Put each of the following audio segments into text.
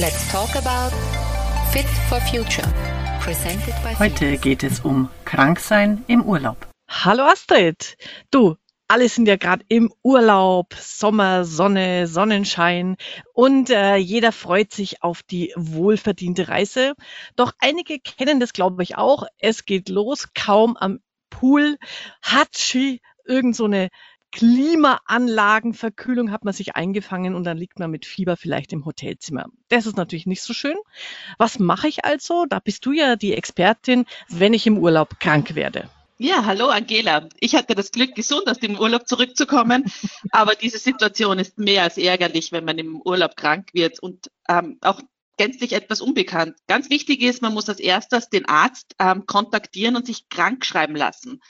Let's talk about Fit for Future. Presented by Heute geht es um Kranksein im Urlaub. Hallo Astrid. Du, alle sind ja gerade im Urlaub, Sommer, Sonne, Sonnenschein und äh, jeder freut sich auf die wohlverdiente Reise. Doch einige kennen das, glaube ich, auch. Es geht los, kaum am Pool, Hatschi, irgend so eine Klimaanlagenverkühlung hat man sich eingefangen und dann liegt man mit Fieber vielleicht im Hotelzimmer. Das ist natürlich nicht so schön. Was mache ich also? Da bist du ja die Expertin, wenn ich im Urlaub krank werde. Ja, hallo Angela. Ich hatte das Glück, gesund aus dem Urlaub zurückzukommen, aber diese Situation ist mehr als ärgerlich, wenn man im Urlaub krank wird und ähm, auch gänzlich etwas unbekannt. Ganz wichtig ist, man muss als erstes den Arzt ähm, kontaktieren und sich krank schreiben lassen.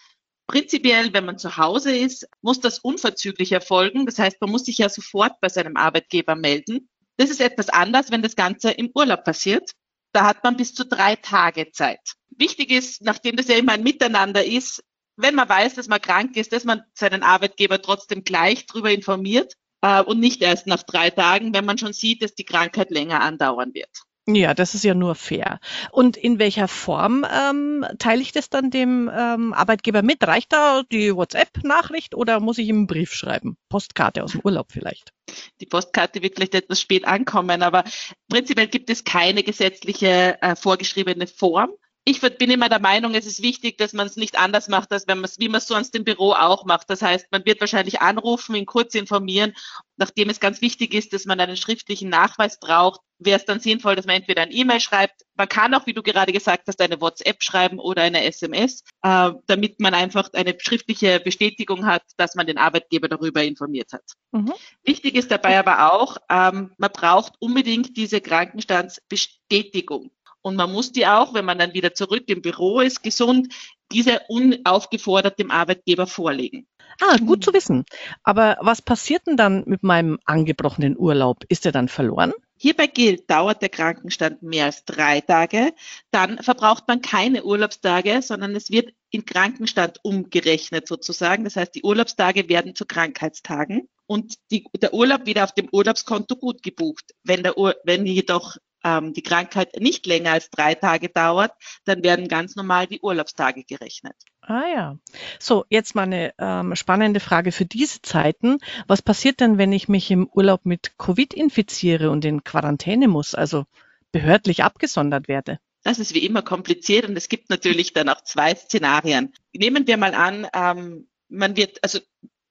Prinzipiell, wenn man zu Hause ist, muss das unverzüglich erfolgen. Das heißt, man muss sich ja sofort bei seinem Arbeitgeber melden. Das ist etwas anders, wenn das Ganze im Urlaub passiert. Da hat man bis zu drei Tage Zeit. Wichtig ist, nachdem das ja immer ein Miteinander ist, wenn man weiß, dass man krank ist, dass man seinen Arbeitgeber trotzdem gleich darüber informiert äh, und nicht erst nach drei Tagen, wenn man schon sieht, dass die Krankheit länger andauern wird. Ja, das ist ja nur fair. Und in welcher Form ähm, teile ich das dann dem ähm, Arbeitgeber mit? Reicht da die WhatsApp-Nachricht oder muss ich ihm einen Brief schreiben? Postkarte aus dem Urlaub vielleicht? Die Postkarte wird vielleicht etwas spät ankommen, aber prinzipiell gibt es keine gesetzliche äh, vorgeschriebene Form ich bin immer der Meinung, es ist wichtig, dass man es nicht anders macht, als wenn man es, wie man es sonst im Büro auch macht. Das heißt, man wird wahrscheinlich anrufen, ihn kurz informieren. Nachdem es ganz wichtig ist, dass man einen schriftlichen Nachweis braucht, wäre es dann sinnvoll, dass man entweder ein E-Mail schreibt. Man kann auch, wie du gerade gesagt hast, eine WhatsApp schreiben oder eine SMS, äh, damit man einfach eine schriftliche Bestätigung hat, dass man den Arbeitgeber darüber informiert hat. Mhm. Wichtig ist dabei aber auch, ähm, man braucht unbedingt diese Krankenstandsbestätigung. Und man muss die auch, wenn man dann wieder zurück im Büro ist, gesund, diese unaufgefordert dem Arbeitgeber vorlegen. Ah, gut zu wissen. Aber was passiert denn dann mit meinem angebrochenen Urlaub? Ist er dann verloren? Hierbei gilt, dauert der Krankenstand mehr als drei Tage, dann verbraucht man keine Urlaubstage, sondern es wird in Krankenstand umgerechnet sozusagen. Das heißt, die Urlaubstage werden zu Krankheitstagen und die, der Urlaub wieder auf dem Urlaubskonto gut gebucht. Wenn, der Ur, wenn jedoch ähm, die Krankheit nicht länger als drei Tage dauert, dann werden ganz normal die Urlaubstage gerechnet. Ah ja. So, jetzt mal eine ähm, spannende Frage für diese Zeiten. Was passiert denn, wenn ich mich im Urlaub mit Covid infiziere und in Quarantäne muss, also behördlich abgesondert werde? Das ist wie immer kompliziert und es gibt natürlich dann auch zwei Szenarien. Nehmen wir mal an, ähm, man wird, also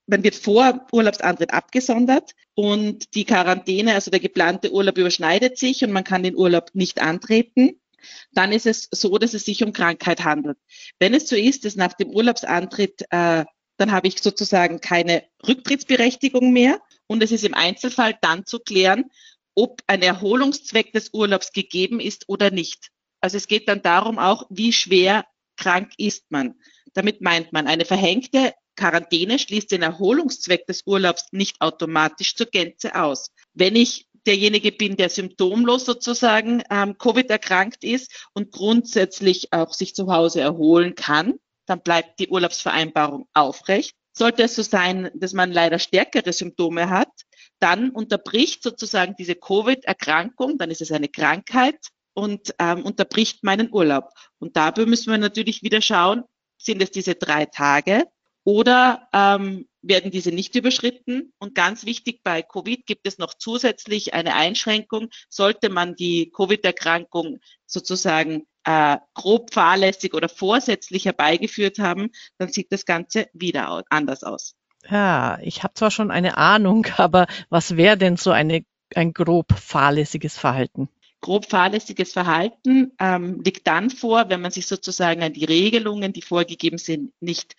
man wird vor Urlaubsantritt abgesondert und die Quarantäne, also der geplante Urlaub überschneidet sich und man kann den Urlaub nicht antreten. Dann ist es so, dass es sich um Krankheit handelt. Wenn es so ist, dass nach dem Urlaubsantritt, äh, dann habe ich sozusagen keine Rücktrittsberechtigung mehr und es ist im Einzelfall dann zu klären, ob ein Erholungszweck des Urlaubs gegeben ist oder nicht. Also es geht dann darum auch, wie schwer krank ist man. Damit meint man eine verhängte Quarantäne schließt den Erholungszweck des Urlaubs nicht automatisch zur Gänze aus. Wenn ich derjenige bin, der symptomlos sozusagen ähm, Covid erkrankt ist und grundsätzlich auch sich zu Hause erholen kann, dann bleibt die Urlaubsvereinbarung aufrecht. Sollte es so sein, dass man leider stärkere Symptome hat, dann unterbricht sozusagen diese Covid-Erkrankung, dann ist es eine Krankheit und ähm, unterbricht meinen Urlaub. Und dabei müssen wir natürlich wieder schauen, sind es diese drei Tage oder ähm, werden diese nicht überschritten? Und ganz wichtig, bei Covid gibt es noch zusätzlich eine Einschränkung. Sollte man die Covid-Erkrankung sozusagen äh, grob fahrlässig oder vorsätzlich herbeigeführt haben, dann sieht das Ganze wieder anders aus. Ja, ich habe zwar schon eine Ahnung, aber was wäre denn so eine, ein grob fahrlässiges Verhalten? Grob fahrlässiges Verhalten ähm, liegt dann vor, wenn man sich sozusagen an die Regelungen, die vorgegeben sind, nicht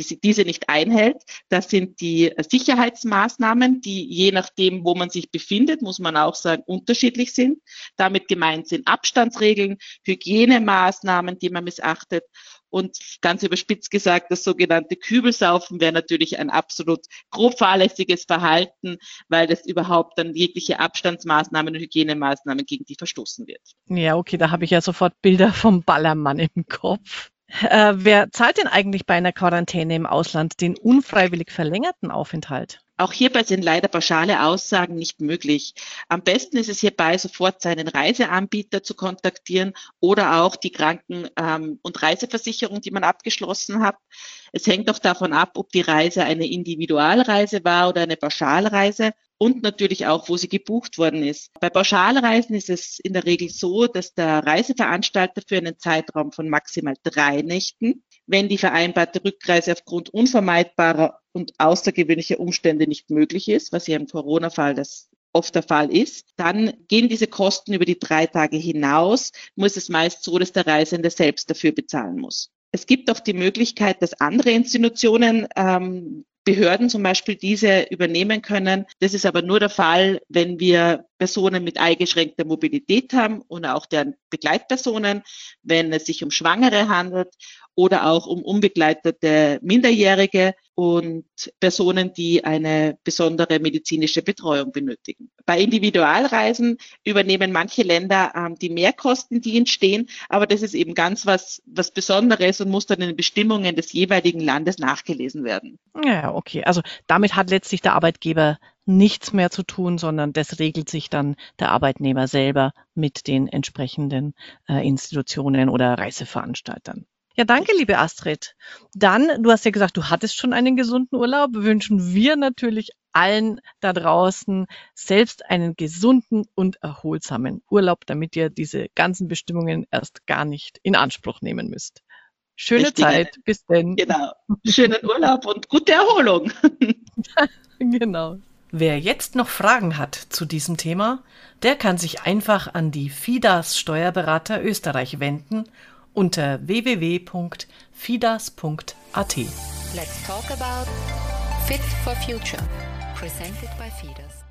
diese, diese nicht einhält. Das sind die Sicherheitsmaßnahmen, die je nachdem, wo man sich befindet, muss man auch sagen, unterschiedlich sind. Damit gemeint sind Abstandsregeln, Hygienemaßnahmen, die man missachtet. Und ganz überspitzt gesagt, das sogenannte Kübelsaufen wäre natürlich ein absolut grob fahrlässiges Verhalten, weil das überhaupt dann jegliche Abstandsmaßnahmen und Hygienemaßnahmen gegen die verstoßen wird. Ja, okay, da habe ich ja sofort Bilder vom Ballermann im Kopf. Äh, wer zahlt denn eigentlich bei einer Quarantäne im Ausland den unfreiwillig verlängerten Aufenthalt? Auch hierbei sind leider pauschale Aussagen nicht möglich. Am besten ist es hierbei, sofort seinen Reiseanbieter zu kontaktieren oder auch die Kranken- ähm, und Reiseversicherung, die man abgeschlossen hat. Es hängt auch davon ab, ob die Reise eine Individualreise war oder eine Pauschalreise und natürlich auch, wo sie gebucht worden ist. Bei Pauschalreisen ist es in der Regel so, dass der Reiseveranstalter für einen Zeitraum von maximal drei Nächten, wenn die vereinbarte Rückreise aufgrund unvermeidbarer und außergewöhnlicher Umstände nicht möglich ist, was ja im Corona-Fall das oft der Fall ist, dann gehen diese Kosten über die drei Tage hinaus, muss es meist so, dass der Reisende selbst dafür bezahlen muss. Es gibt auch die Möglichkeit, dass andere Institutionen ähm, Behörden zum Beispiel diese übernehmen können. Das ist aber nur der Fall, wenn wir Personen mit eingeschränkter Mobilität haben und auch deren Begleitpersonen, wenn es sich um Schwangere handelt oder auch um unbegleitete Minderjährige und Personen, die eine besondere medizinische Betreuung benötigen. Bei Individualreisen übernehmen manche Länder ähm, die Mehrkosten, die entstehen, aber das ist eben ganz was, was Besonderes und muss dann in den Bestimmungen des jeweiligen Landes nachgelesen werden. Ja, okay. Also damit hat letztlich der Arbeitgeber nichts mehr zu tun, sondern das regelt sich dann der Arbeitnehmer selber mit den entsprechenden äh, Institutionen oder Reiseveranstaltern. Ja, danke, liebe Astrid. Dann, du hast ja gesagt, du hattest schon einen gesunden Urlaub. Wünschen wir natürlich allen da draußen selbst einen gesunden und erholsamen Urlaub, damit ihr diese ganzen Bestimmungen erst gar nicht in Anspruch nehmen müsst. Schöne Richtig. Zeit. Bis denn. Genau. Schönen Urlaub und gute Erholung. genau. Wer jetzt noch Fragen hat zu diesem Thema, der kann sich einfach an die FIDAS Steuerberater Österreich wenden unter www.fidas.at. Let's talk about Fit for Future, presented by FIDAS.